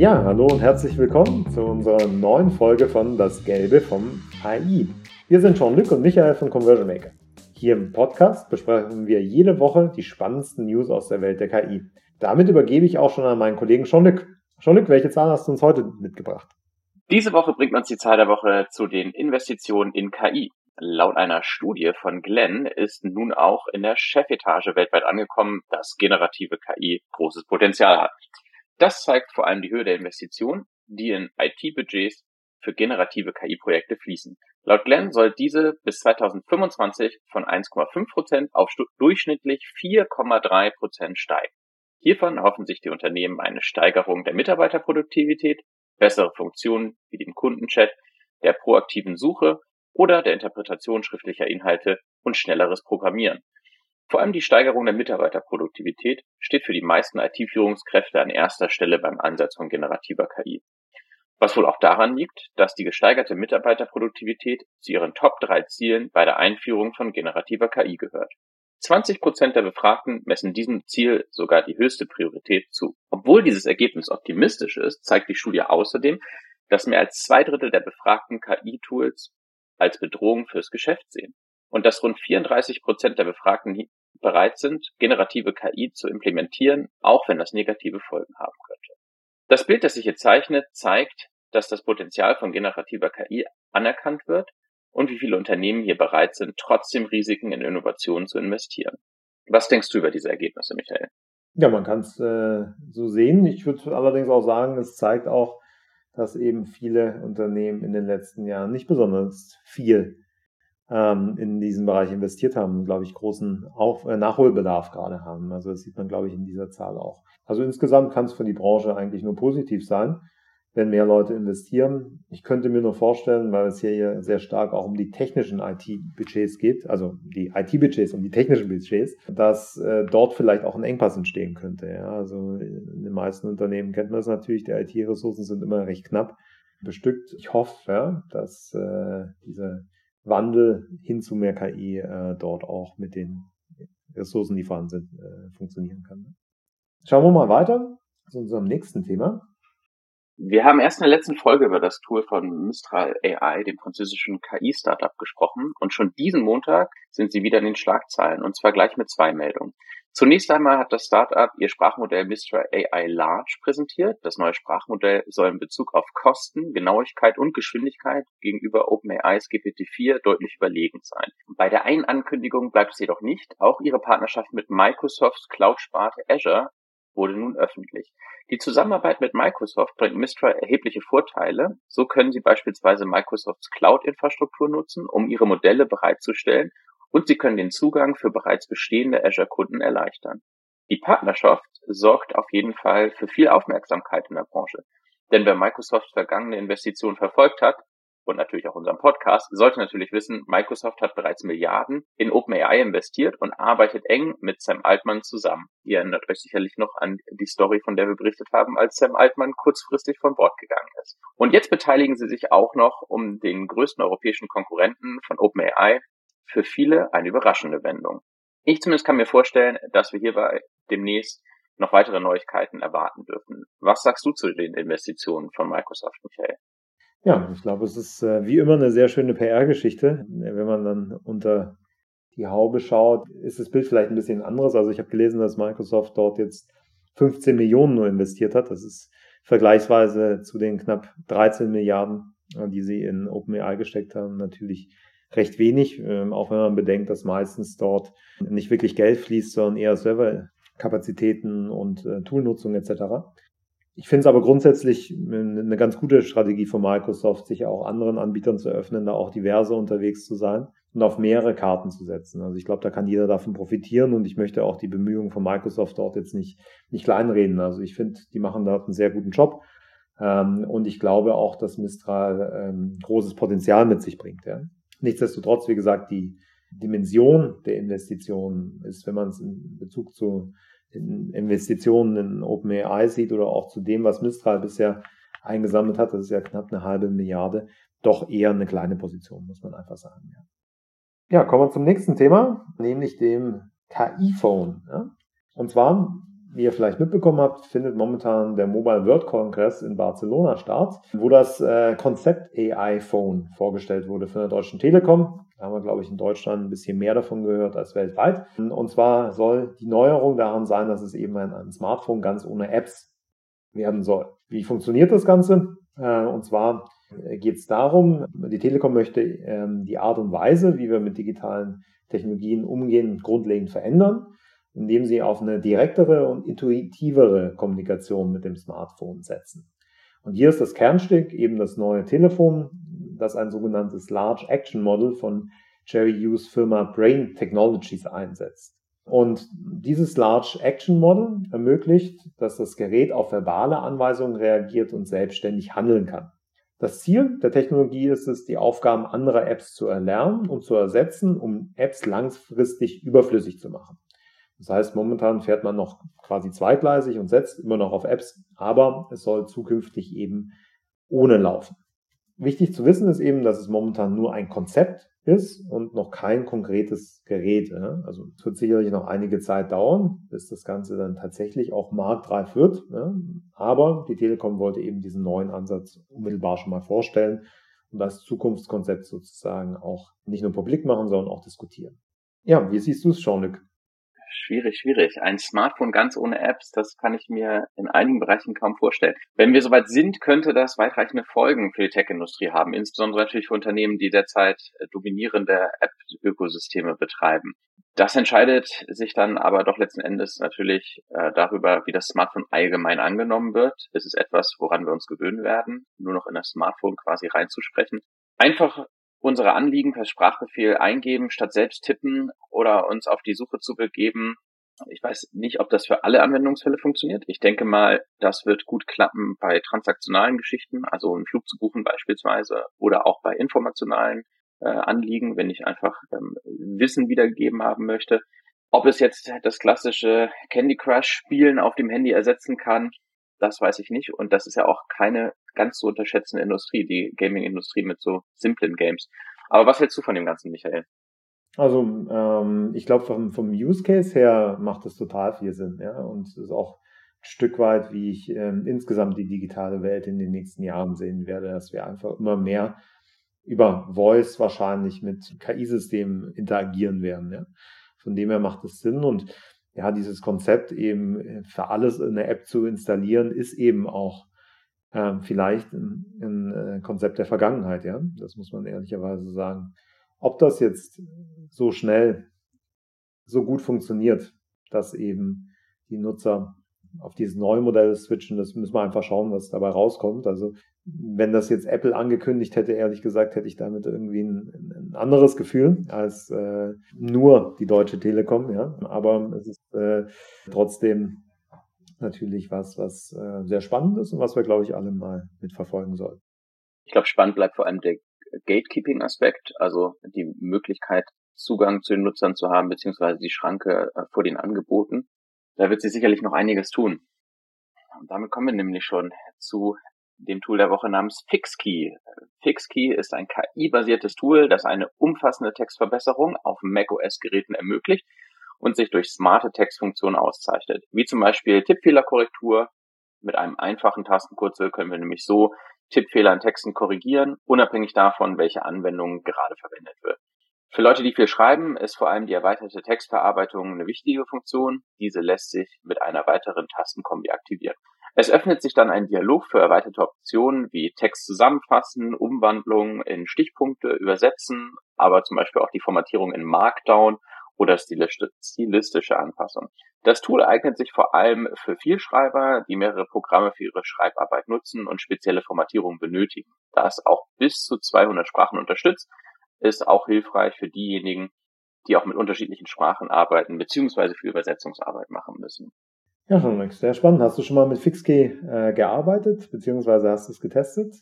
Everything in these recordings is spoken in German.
Ja, hallo und herzlich willkommen zu unserer neuen Folge von Das Gelbe vom AI. Wir sind Jean-Luc und Michael von Conversion Maker. Hier im Podcast besprechen wir jede Woche die spannendsten News aus der Welt der KI. Damit übergebe ich auch schon an meinen Kollegen Jean-Luc. Jean-Luc, welche Zahlen hast du uns heute mitgebracht? Diese Woche bringt uns die Zahl der Woche zu den Investitionen in KI. Laut einer Studie von Glenn ist nun auch in der Chefetage weltweit angekommen, dass generative KI großes Potenzial hat. Das zeigt vor allem die Höhe der Investitionen, die in IT-Budgets für generative KI-Projekte fließen. Laut Glenn soll diese bis 2025 von 1,5 Prozent auf durchschnittlich 4,3 Prozent steigen. Hiervon erhoffen sich die Unternehmen eine Steigerung der Mitarbeiterproduktivität, bessere Funktionen wie den Kundenchat, der proaktiven Suche oder der Interpretation schriftlicher Inhalte und schnelleres Programmieren. Vor allem die Steigerung der Mitarbeiterproduktivität steht für die meisten IT-Führungskräfte an erster Stelle beim Einsatz von generativer KI. Was wohl auch daran liegt, dass die gesteigerte Mitarbeiterproduktivität zu ihren Top 3 Zielen bei der Einführung von generativer KI gehört. 20 Prozent der Befragten messen diesem Ziel sogar die höchste Priorität zu. Obwohl dieses Ergebnis optimistisch ist, zeigt die Studie außerdem, dass mehr als zwei Drittel der Befragten KI-Tools als Bedrohung fürs Geschäft sehen und dass rund 34 Prozent der Befragten bereit sind, generative KI zu implementieren, auch wenn das negative Folgen haben könnte. Das Bild, das sich hier zeichnet, zeigt, dass das Potenzial von generativer KI anerkannt wird und wie viele Unternehmen hier bereit sind, trotzdem Risiken in Innovationen zu investieren. Was denkst du über diese Ergebnisse, Michael? Ja, man kann es äh, so sehen. Ich würde allerdings auch sagen, es zeigt auch, dass eben viele Unternehmen in den letzten Jahren nicht besonders viel ähm, in diesen Bereich investiert haben, glaube ich, großen Auf äh, Nachholbedarf gerade haben. Also das sieht man, glaube ich, in dieser Zahl auch. Also insgesamt kann es für die Branche eigentlich nur positiv sein, wenn mehr Leute investieren. Ich könnte mir nur vorstellen, weil es hier sehr stark auch um die technischen IT-Budgets geht, also die IT-Budgets um die technischen Budgets, dass äh, dort vielleicht auch ein Engpass entstehen könnte. Ja? Also in den meisten Unternehmen kennt man es natürlich, die IT-Ressourcen sind immer recht knapp bestückt. Ich hoffe, ja, dass äh, diese Wandel hin zu mehr KI äh, dort auch mit den Ressourcen, die vorhanden sind, äh, funktionieren kann. Schauen wir mal weiter zu unserem nächsten Thema. Wir haben erst in der letzten Folge über das Tool von Mistral AI, dem französischen KI-Startup, gesprochen und schon diesen Montag sind sie wieder in den Schlagzeilen und zwar gleich mit zwei Meldungen. Zunächst einmal hat das Startup ihr Sprachmodell Mistral AI Large präsentiert. Das neue Sprachmodell soll in Bezug auf Kosten, Genauigkeit und Geschwindigkeit gegenüber OpenAIs GPT-4 deutlich überlegen sein. Bei der einen Ankündigung bleibt es jedoch nicht. Auch ihre Partnerschaft mit Microsofts Cloud-Sparte Azure wurde nun öffentlich. Die Zusammenarbeit mit Microsoft bringt Mistral erhebliche Vorteile. So können sie beispielsweise Microsofts Cloud-Infrastruktur nutzen, um ihre Modelle bereitzustellen und sie können den Zugang für bereits bestehende Azure-Kunden erleichtern. Die Partnerschaft sorgt auf jeden Fall für viel Aufmerksamkeit in der Branche. Denn wer Microsofts vergangene Investitionen verfolgt hat, und natürlich auch unserem Podcast, sollte natürlich wissen, Microsoft hat bereits Milliarden in OpenAI investiert und arbeitet eng mit Sam Altman zusammen. Ihr erinnert euch sicherlich noch an die Story, von der wir berichtet haben, als Sam Altman kurzfristig von Bord gegangen ist. Und jetzt beteiligen sie sich auch noch um den größten europäischen Konkurrenten von OpenAI. Für viele eine überraschende Wendung. Ich zumindest kann mir vorstellen, dass wir hierbei demnächst noch weitere Neuigkeiten erwarten dürfen. Was sagst du zu den Investitionen von Microsoft, Michael? Ja, ich glaube, es ist äh, wie immer eine sehr schöne PR-Geschichte. Wenn man dann unter die Haube schaut, ist das Bild vielleicht ein bisschen anderes. Also ich habe gelesen, dass Microsoft dort jetzt 15 Millionen nur investiert hat. Das ist vergleichsweise zu den knapp 13 Milliarden, äh, die sie in OpenAI gesteckt haben, natürlich recht wenig, ähm, auch wenn man bedenkt, dass meistens dort nicht wirklich Geld fließt, sondern eher Serverkapazitäten und äh, Toolnutzung etc. Ich finde es aber grundsätzlich eine ganz gute Strategie von Microsoft, sich auch anderen Anbietern zu öffnen, da auch diverse unterwegs zu sein und auf mehrere Karten zu setzen. Also ich glaube, da kann jeder davon profitieren und ich möchte auch die Bemühungen von Microsoft dort jetzt nicht, nicht kleinreden. Also ich finde, die machen dort einen sehr guten Job. Ähm, und ich glaube auch, dass Mistral ähm, großes Potenzial mit sich bringt. Ja. Nichtsdestotrotz, wie gesagt, die Dimension der Investitionen ist, wenn man es in Bezug zu Investitionen in OpenAI sieht oder auch zu dem, was Mistral bisher eingesammelt hat, das ist ja knapp eine halbe Milliarde, doch eher eine kleine Position, muss man einfach sagen. Ja, ja kommen wir zum nächsten Thema, nämlich dem KI-Phone. Ja? Und zwar wie ihr vielleicht mitbekommen habt, findet momentan der Mobile World Congress in Barcelona statt, wo das äh, Konzept AI Phone vorgestellt wurde von der Deutschen Telekom. Da haben wir, glaube ich, in Deutschland ein bisschen mehr davon gehört als weltweit. Und zwar soll die Neuerung daran sein, dass es eben ein, Smartphone ganz ohne Apps werden soll. Wie funktioniert das Ganze? Äh, und zwar geht es darum, die Telekom möchte ähm, die Art und Weise, wie wir mit digitalen Technologien umgehen, grundlegend verändern, indem sie auf eine direktere und intuitivere Kommunikation mit dem Smartphone setzen. Und hier ist das Kernstück eben das neue Telefon, das ein sogenanntes Large Action Model von Jerry Hughes Firma Brain Technologies einsetzt. Und dieses Large Action Model ermöglicht, dass das Gerät auf verbale Anweisungen reagiert und selbstständig handeln kann. Das Ziel der Technologie ist es, die Aufgaben anderer Apps zu erlernen und zu ersetzen, um Apps langfristig überflüssig zu machen. Das heißt, momentan fährt man noch quasi zweigleisig und setzt immer noch auf Apps, aber es soll zukünftig eben ohne laufen. Wichtig zu wissen ist eben, dass es momentan nur ein Konzept ist und noch kein konkretes Gerät. Also es wird sicherlich noch einige Zeit dauern, bis das Ganze dann tatsächlich auch marktreif wird. Aber die Telekom wollte eben diesen neuen Ansatz unmittelbar schon mal vorstellen und das Zukunftskonzept sozusagen auch nicht nur publik machen, sondern auch diskutieren. Ja, wie siehst du es, Jean-Luc? Schwierig, schwierig. Ein Smartphone ganz ohne Apps, das kann ich mir in einigen Bereichen kaum vorstellen. Wenn wir soweit sind, könnte das weitreichende Folgen für die Tech-Industrie haben, insbesondere natürlich für Unternehmen, die derzeit äh, dominierende App-Ökosysteme betreiben. Das entscheidet sich dann aber doch letzten Endes natürlich äh, darüber, wie das Smartphone allgemein angenommen wird. Ist es etwas, woran wir uns gewöhnen werden, nur noch in das Smartphone quasi reinzusprechen? Einfach unsere Anliegen per Sprachbefehl eingeben, statt selbst tippen oder uns auf die Suche zu begeben. Ich weiß nicht, ob das für alle Anwendungsfälle funktioniert. Ich denke mal, das wird gut klappen bei transaktionalen Geschichten, also einen Flug zu buchen beispielsweise, oder auch bei informationalen äh, Anliegen, wenn ich einfach ähm, Wissen wiedergegeben haben möchte. Ob es jetzt das klassische Candy Crush Spielen auf dem Handy ersetzen kann, das weiß ich nicht. Und das ist ja auch keine ganz zu unterschätzende Industrie, die Gaming-Industrie mit so simplen Games. Aber was hältst du von dem Ganzen, Michael? Also ähm, ich glaube, vom, vom Use Case her macht das total viel Sinn. Ja? Und es ist auch ein Stück weit, wie ich ähm, insgesamt die digitale Welt in den nächsten Jahren sehen werde, dass wir einfach immer mehr über Voice wahrscheinlich mit KI-Systemen interagieren werden. Ja? Von dem her macht es Sinn. Und ja, dieses Konzept eben für alles in der App zu installieren, ist eben auch äh, vielleicht ein, ein, äh, Konzept der Vergangenheit, ja. Das muss man ehrlicherweise sagen. Ob das jetzt so schnell so gut funktioniert, dass eben die Nutzer auf dieses neue Modell switchen, das müssen wir einfach schauen, was dabei rauskommt. Also wenn das jetzt Apple angekündigt hätte, ehrlich gesagt, hätte ich damit irgendwie ein, ein anderes Gefühl als äh, nur die Deutsche Telekom. Ja, aber es ist äh, trotzdem natürlich was, was äh, sehr spannend ist und was wir, glaube ich, alle mal mitverfolgen sollten. Ich glaube, spannend bleibt vor allem der Gatekeeping-Aspekt, also die Möglichkeit, Zugang zu den Nutzern zu haben, beziehungsweise die Schranke äh, vor den Angeboten. Da wird sie sicherlich noch einiges tun. Und damit kommen wir nämlich schon zu dem Tool der Woche namens FixKey. FixKey ist ein KI-basiertes Tool, das eine umfassende Textverbesserung auf macOS-Geräten ermöglicht und sich durch smarte Textfunktionen auszeichnet, wie zum Beispiel Tippfehlerkorrektur. Mit einem einfachen Tastenkürzel können wir nämlich so Tippfehler in Texten korrigieren, unabhängig davon, welche Anwendung gerade verwendet wird. Für Leute, die viel schreiben, ist vor allem die erweiterte Textverarbeitung eine wichtige Funktion. Diese lässt sich mit einer weiteren Tastenkombi aktivieren. Es öffnet sich dann ein Dialog für erweiterte Optionen wie Text zusammenfassen, Umwandlung in Stichpunkte, übersetzen, aber zum Beispiel auch die Formatierung in Markdown oder stilistische Anpassung. Das Tool eignet sich vor allem für Vielschreiber, die mehrere Programme für ihre Schreibarbeit nutzen und spezielle Formatierungen benötigen. Da es auch bis zu 200 Sprachen unterstützt, ist auch hilfreich für diejenigen, die auch mit unterschiedlichen Sprachen arbeiten, beziehungsweise für Übersetzungsarbeit machen müssen. Ja, schon sehr spannend. Hast du schon mal mit FixKey äh, gearbeitet, beziehungsweise hast du es getestet?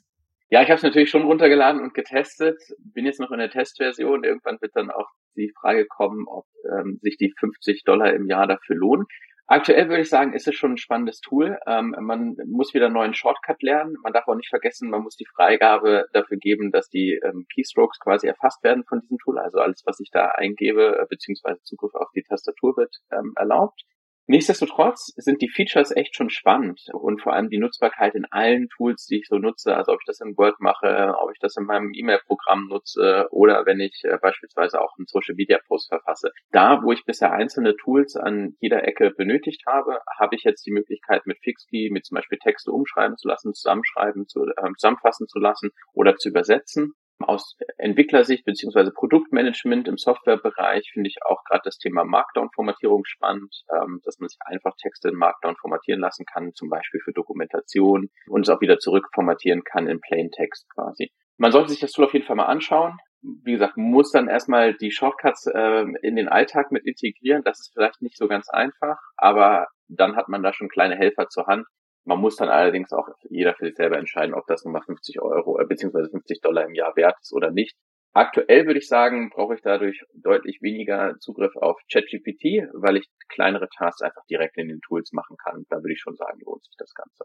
Ja, ich habe es natürlich schon runtergeladen und getestet. Bin jetzt noch in der Testversion. Irgendwann wird dann auch die Frage kommen, ob ähm, sich die 50 Dollar im Jahr dafür lohnen. Aktuell würde ich sagen, ist es schon ein spannendes Tool. Ähm, man muss wieder einen neuen Shortcut lernen. Man darf auch nicht vergessen, man muss die Freigabe dafür geben, dass die ähm, Keystrokes quasi erfasst werden von diesem Tool. Also alles, was ich da eingebe, äh, beziehungsweise Zugriff auf die Tastatur wird ähm, erlaubt. Nichtsdestotrotz sind die Features echt schon spannend und vor allem die Nutzbarkeit in allen Tools, die ich so nutze, also ob ich das in Word mache, ob ich das in meinem E-Mail-Programm nutze oder wenn ich äh, beispielsweise auch einen Social-Media-Post verfasse. Da, wo ich bisher einzelne Tools an jeder Ecke benötigt habe, habe ich jetzt die Möglichkeit mit Fixkey, mit zum Beispiel Texte umschreiben zu lassen, zusammenschreiben, zu, äh, zusammenfassen zu lassen oder zu übersetzen aus Entwicklersicht beziehungsweise Produktmanagement im Softwarebereich finde ich auch gerade das Thema Markdown-Formatierung spannend, ähm, dass man sich einfach Texte in Markdown formatieren lassen kann, zum Beispiel für Dokumentation und es auch wieder zurückformatieren kann in Plain Text quasi. Man sollte sich das Tool auf jeden Fall mal anschauen. Wie gesagt, muss dann erstmal die Shortcuts äh, in den Alltag mit integrieren. Das ist vielleicht nicht so ganz einfach, aber dann hat man da schon kleine Helfer zur Hand, man muss dann allerdings auch jeder für sich selber entscheiden, ob das nochmal 50 Euro äh, beziehungsweise 50 Dollar im Jahr wert ist oder nicht. Aktuell würde ich sagen, brauche ich dadurch deutlich weniger Zugriff auf ChatGPT, weil ich kleinere Tasks einfach direkt in den Tools machen kann. Da würde ich schon sagen, lohnt sich das Ganze.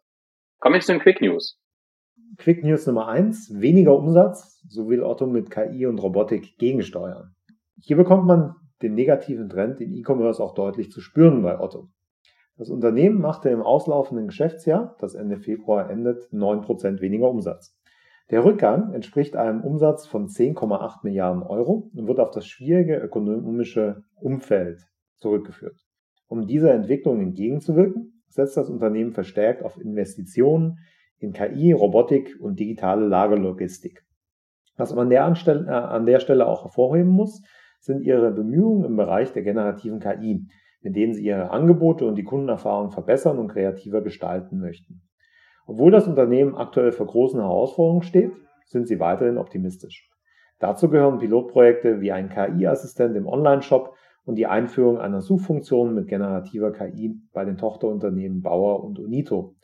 Kommen wir zu den Quick News. Quick News Nummer eins: weniger Umsatz, so will Otto mit KI und Robotik gegensteuern. Hier bekommt man den negativen Trend im E-Commerce auch deutlich zu spüren bei Otto. Das Unternehmen machte im auslaufenden Geschäftsjahr, das Ende Februar endet, 9% weniger Umsatz. Der Rückgang entspricht einem Umsatz von 10,8 Milliarden Euro und wird auf das schwierige ökonomische Umfeld zurückgeführt. Um dieser Entwicklung entgegenzuwirken, setzt das Unternehmen verstärkt auf Investitionen in KI, Robotik und digitale Lagerlogistik. Was man äh, an der Stelle auch hervorheben muss, sind ihre Bemühungen im Bereich der generativen KI, mit denen sie ihre Angebote und die Kundenerfahrung verbessern und kreativer gestalten möchten. Obwohl das Unternehmen aktuell vor großen Herausforderungen steht, sind sie weiterhin optimistisch. Dazu gehören Pilotprojekte wie ein KI-Assistent im Online-Shop und die Einführung einer Suchfunktion mit generativer KI bei den Tochterunternehmen Bauer und Unito.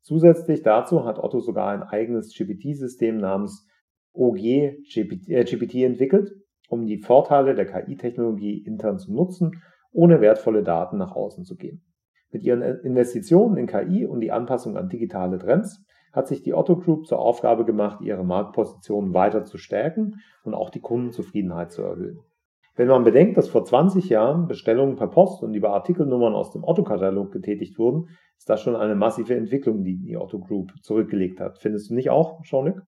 Zusätzlich dazu hat Otto sogar ein eigenes GPT-System namens OG GPT, äh, entwickelt, um die Vorteile der KI-Technologie intern zu nutzen ohne wertvolle Daten nach außen zu geben. Mit ihren Investitionen in KI und die Anpassung an digitale Trends hat sich die Otto Group zur Aufgabe gemacht, ihre Marktposition weiter zu stärken und auch die Kundenzufriedenheit zu erhöhen. Wenn man bedenkt, dass vor 20 Jahren Bestellungen per Post und über Artikelnummern aus dem Otto-Katalog getätigt wurden, ist das schon eine massive Entwicklung, die die Otto Group zurückgelegt hat. Findest du nicht auch, Jean-Luc?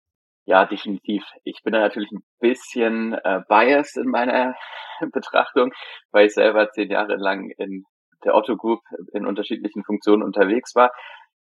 Ja, definitiv. Ich bin da natürlich ein bisschen äh, biased in meiner Betrachtung, weil ich selber zehn Jahre lang in der Otto Group in unterschiedlichen Funktionen unterwegs war.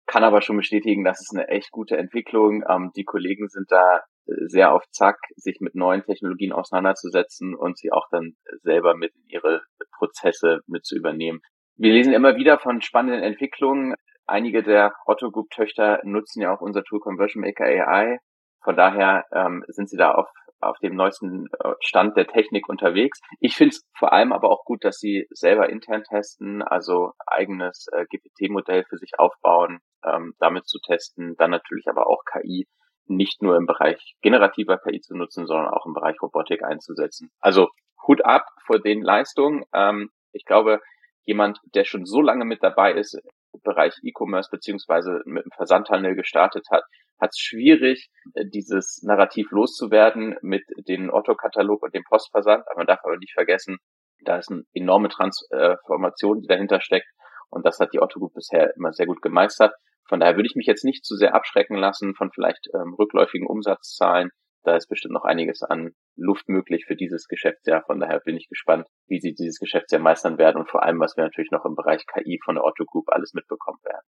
Kann aber schon bestätigen, das ist eine echt gute Entwicklung. Ähm, die Kollegen sind da sehr auf Zack, sich mit neuen Technologien auseinanderzusetzen und sie auch dann selber mit in ihre Prozesse mit zu übernehmen. Wir lesen immer wieder von spannenden Entwicklungen. Einige der Otto Group Töchter nutzen ja auch unser Tool Conversion Maker AI, von daher ähm, sind sie da auf, auf dem neuesten äh, Stand der Technik unterwegs. Ich finde es vor allem aber auch gut, dass sie selber intern testen, also eigenes äh, GPT-Modell für sich aufbauen, ähm, damit zu testen, dann natürlich aber auch KI nicht nur im Bereich generativer KI zu nutzen, sondern auch im Bereich Robotik einzusetzen. Also Hut ab vor den Leistungen. Ähm, ich glaube, jemand, der schon so lange mit dabei ist, im Bereich E-Commerce beziehungsweise mit dem Versandhandel gestartet hat, hat es schwierig, äh, dieses Narrativ loszuwerden mit dem Otto-Katalog und dem Postversand. Aber man darf aber nicht vergessen, da ist eine enorme Transformation, die dahinter steckt. Und das hat die Otto Group bisher immer sehr gut gemeistert. Von daher würde ich mich jetzt nicht zu sehr abschrecken lassen von vielleicht ähm, rückläufigen Umsatzzahlen. Da ist bestimmt noch einiges an Luft möglich für dieses Geschäftsjahr. Von daher bin ich gespannt, wie sie dieses Geschäftsjahr meistern werden und vor allem, was wir natürlich noch im Bereich KI von der Otto Group alles mitbekommen werden.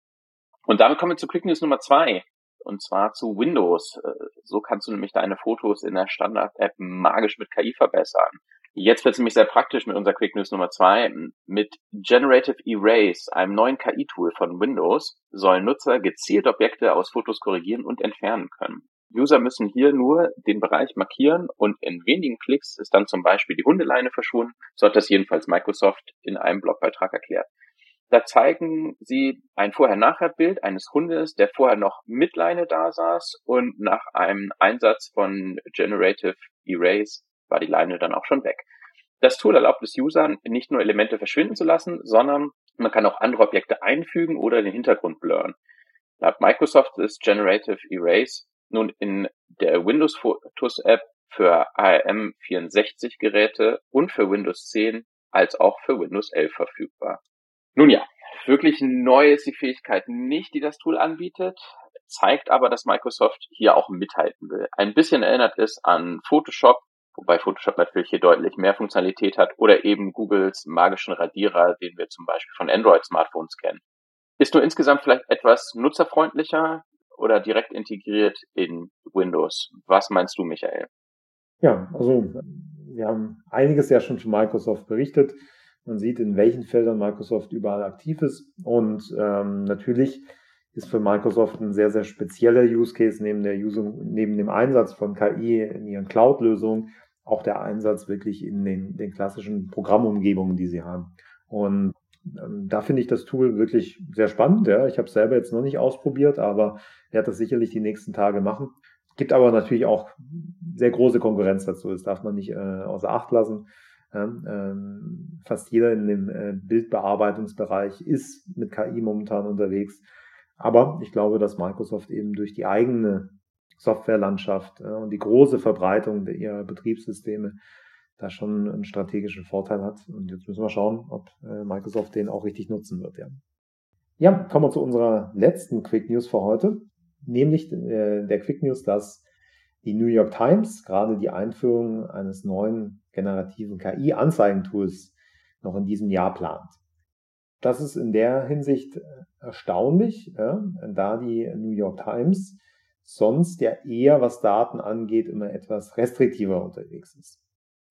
Und damit kommen wir zu Quick News Nummer zwei und zwar zu Windows. Äh, so kannst du nämlich deine Fotos in der Standard-App magisch mit KI verbessern. Jetzt wird es nämlich sehr praktisch mit unserer Quick News Nummer zwei. Mit Generative Erase, einem neuen KI-Tool von Windows, sollen Nutzer gezielt Objekte aus Fotos korrigieren und entfernen können. User müssen hier nur den Bereich markieren und in wenigen Klicks ist dann zum Beispiel die Hundeleine verschwunden. So hat das jedenfalls Microsoft in einem Blogbeitrag erklärt. Da zeigen sie ein Vorher-Nachher-Bild eines Hundes, der vorher noch mit Leine da saß und nach einem Einsatz von Generative Erase war die Leine dann auch schon weg. Das Tool erlaubt es Usern, nicht nur Elemente verschwinden zu lassen, sondern man kann auch andere Objekte einfügen oder den Hintergrund blurren. Laut Microsoft ist Generative Erase nun in der Windows Photos App für ARM64 Geräte und für Windows 10 als auch für Windows 11 verfügbar. Nun ja, Wirklich neu ist die Fähigkeit nicht, die das Tool anbietet, zeigt aber, dass Microsoft hier auch mithalten will. Ein bisschen erinnert es an Photoshop, wobei Photoshop natürlich hier deutlich mehr Funktionalität hat, oder eben Googles magischen Radierer, den wir zum Beispiel von Android-Smartphones kennen. Ist nur insgesamt vielleicht etwas nutzerfreundlicher oder direkt integriert in Windows. Was meinst du, Michael? Ja, also wir haben einiges ja schon zu Microsoft berichtet. Man sieht, in welchen Feldern Microsoft überall aktiv ist. Und ähm, natürlich ist für Microsoft ein sehr, sehr spezieller Use Case neben der Usung, neben dem Einsatz von KI in ihren Cloud-Lösungen auch der Einsatz wirklich in den, den klassischen Programmumgebungen, die sie haben. Und ähm, da finde ich das Tool wirklich sehr spannend. Ja. Ich habe es selber jetzt noch nicht ausprobiert, aber werde das sicherlich die nächsten Tage machen. Gibt aber natürlich auch sehr große Konkurrenz dazu. Das darf man nicht äh, außer Acht lassen. Ähm, fast jeder in dem äh, Bildbearbeitungsbereich ist mit KI momentan unterwegs. Aber ich glaube, dass Microsoft eben durch die eigene Softwarelandschaft äh, und die große Verbreitung ihrer Betriebssysteme da schon einen strategischen Vorteil hat. Und jetzt müssen wir schauen, ob äh, Microsoft den auch richtig nutzen wird. Ja. ja, kommen wir zu unserer letzten Quick News für heute, nämlich der Quick News, dass die New York Times gerade die Einführung eines neuen generativen KI-Anzeigentools noch in diesem Jahr plant. Das ist in der Hinsicht erstaunlich, ja, da die New York Times sonst ja eher, was Daten angeht, immer etwas restriktiver unterwegs ist.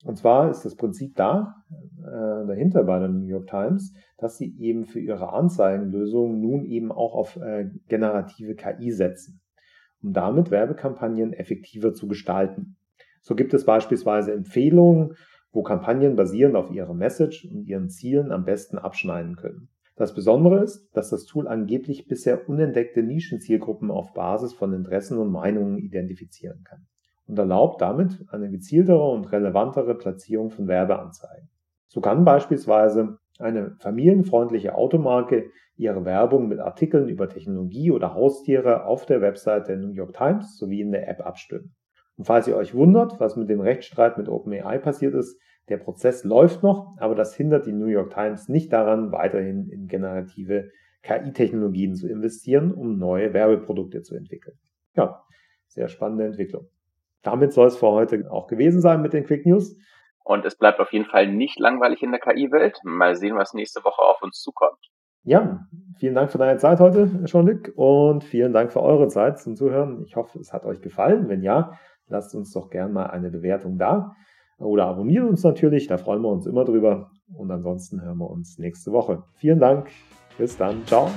Und zwar ist das Prinzip da, äh, dahinter bei der New York Times, dass sie eben für ihre Anzeigenlösungen nun eben auch auf äh, generative KI setzen, um damit Werbekampagnen effektiver zu gestalten. So gibt es beispielsweise Empfehlungen, wo Kampagnen basierend auf ihrer Message und ihren Zielen am besten abschneiden können. Das Besondere ist, dass das Tool angeblich bisher unentdeckte Nischenzielgruppen auf Basis von Interessen und Meinungen identifizieren kann und erlaubt damit eine gezieltere und relevantere Platzierung von Werbeanzeigen. So kann beispielsweise eine familienfreundliche Automarke ihre Werbung mit Artikeln über Technologie oder Haustiere auf der Website der New York Times sowie in der App abstimmen. Und falls ihr euch wundert, was mit dem Rechtsstreit mit OpenAI passiert ist, der Prozess läuft noch, aber das hindert die New York Times nicht daran, weiterhin in generative KI-Technologien zu investieren, um neue Werbeprodukte zu entwickeln. Ja, sehr spannende Entwicklung. Damit soll es für heute auch gewesen sein mit den Quick News. Und es bleibt auf jeden Fall nicht langweilig in der KI-Welt. Mal sehen, was nächste Woche auf uns zukommt. Ja, vielen Dank für deine Zeit heute, Jean-Luc, und vielen Dank für eure Zeit zum Zuhören. Ich hoffe, es hat euch gefallen. Wenn ja, lasst uns doch gerne mal eine Bewertung da oder abonniert uns natürlich, da freuen wir uns immer drüber. Und ansonsten hören wir uns nächste Woche. Vielen Dank, bis dann, ciao.